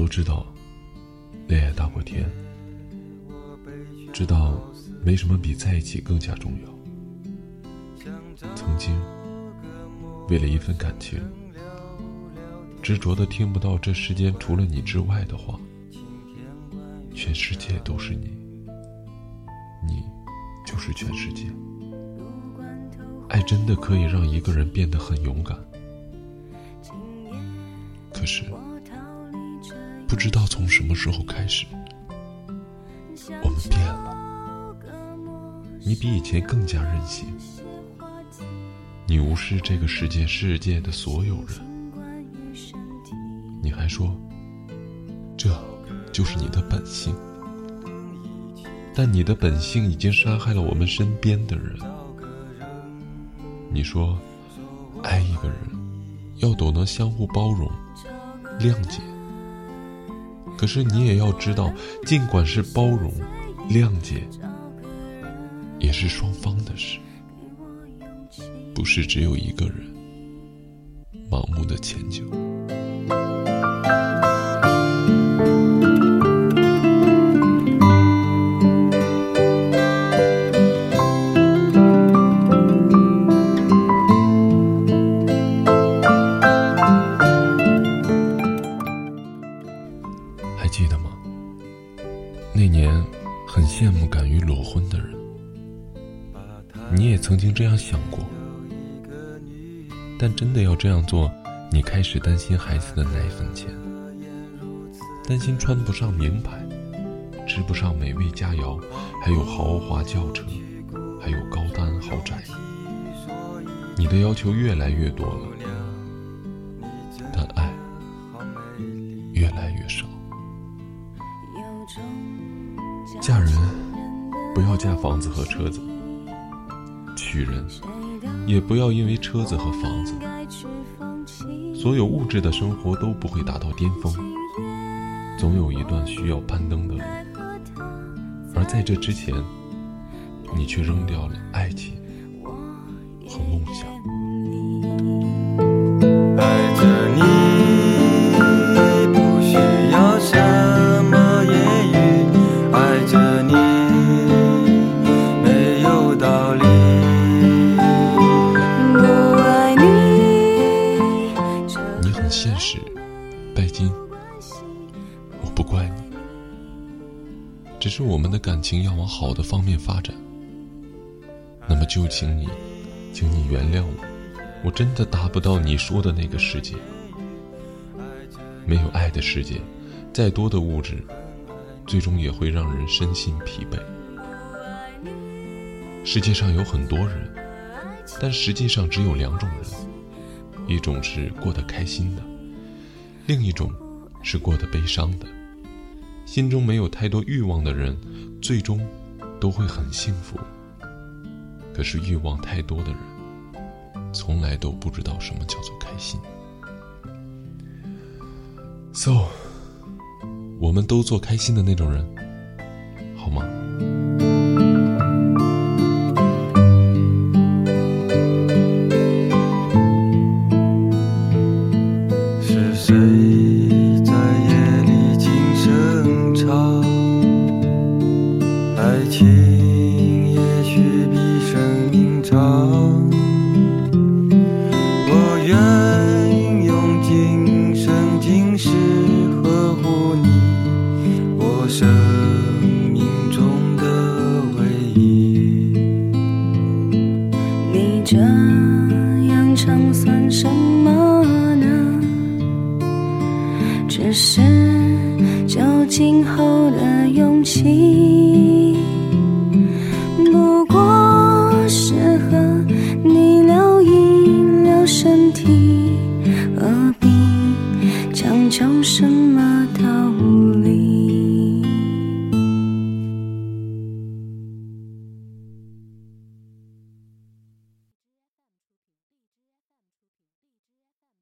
都知道，恋爱大过天，知道没什么比在一起更加重要。曾经，为了一份感情，执着的听不到这世间除了你之外的话，全世界都是你，你就是全世界。爱真的可以让一个人变得很勇敢，可是不知道从什么时候开始，我们变了。你比以前更加任性，你无视这个世界世界的所有人，你还说这就是你的本性，但你的本性已经杀害了我们身边的人。你说，爱一个人要懂得相互包容、谅解。可是你也要知道，尽管是包容、谅解，也是双方的事，不是只有一个人盲目的迁就。你也曾经这样想过，但真的要这样做，你开始担心孩子的奶粉钱，担心穿不上名牌，吃不上美味佳肴，还有豪华轿车，还有高端豪宅，你的要求越来越多了，但爱越来越少。嫁人，不要嫁房子和车子；娶人，也不要因为车子和房子。所有物质的生活都不会达到巅峰，总有一段需要攀登的路。而在这之前，你却扔掉了爱情和梦想。只是我们的感情要往好的方面发展，那么就请你，请你原谅我，我真的达不到你说的那个世界。没有爱的世界，再多的物质，最终也会让人身心疲惫。世界上有很多人，但实际上只有两种人：一种是过得开心的，另一种是过得悲伤的。心中没有太多欲望的人，最终都会很幸福。可是欲望太多的人，从来都不知道什么叫做开心。So，我们都做开心的那种人，好吗？只是酒精后的勇气，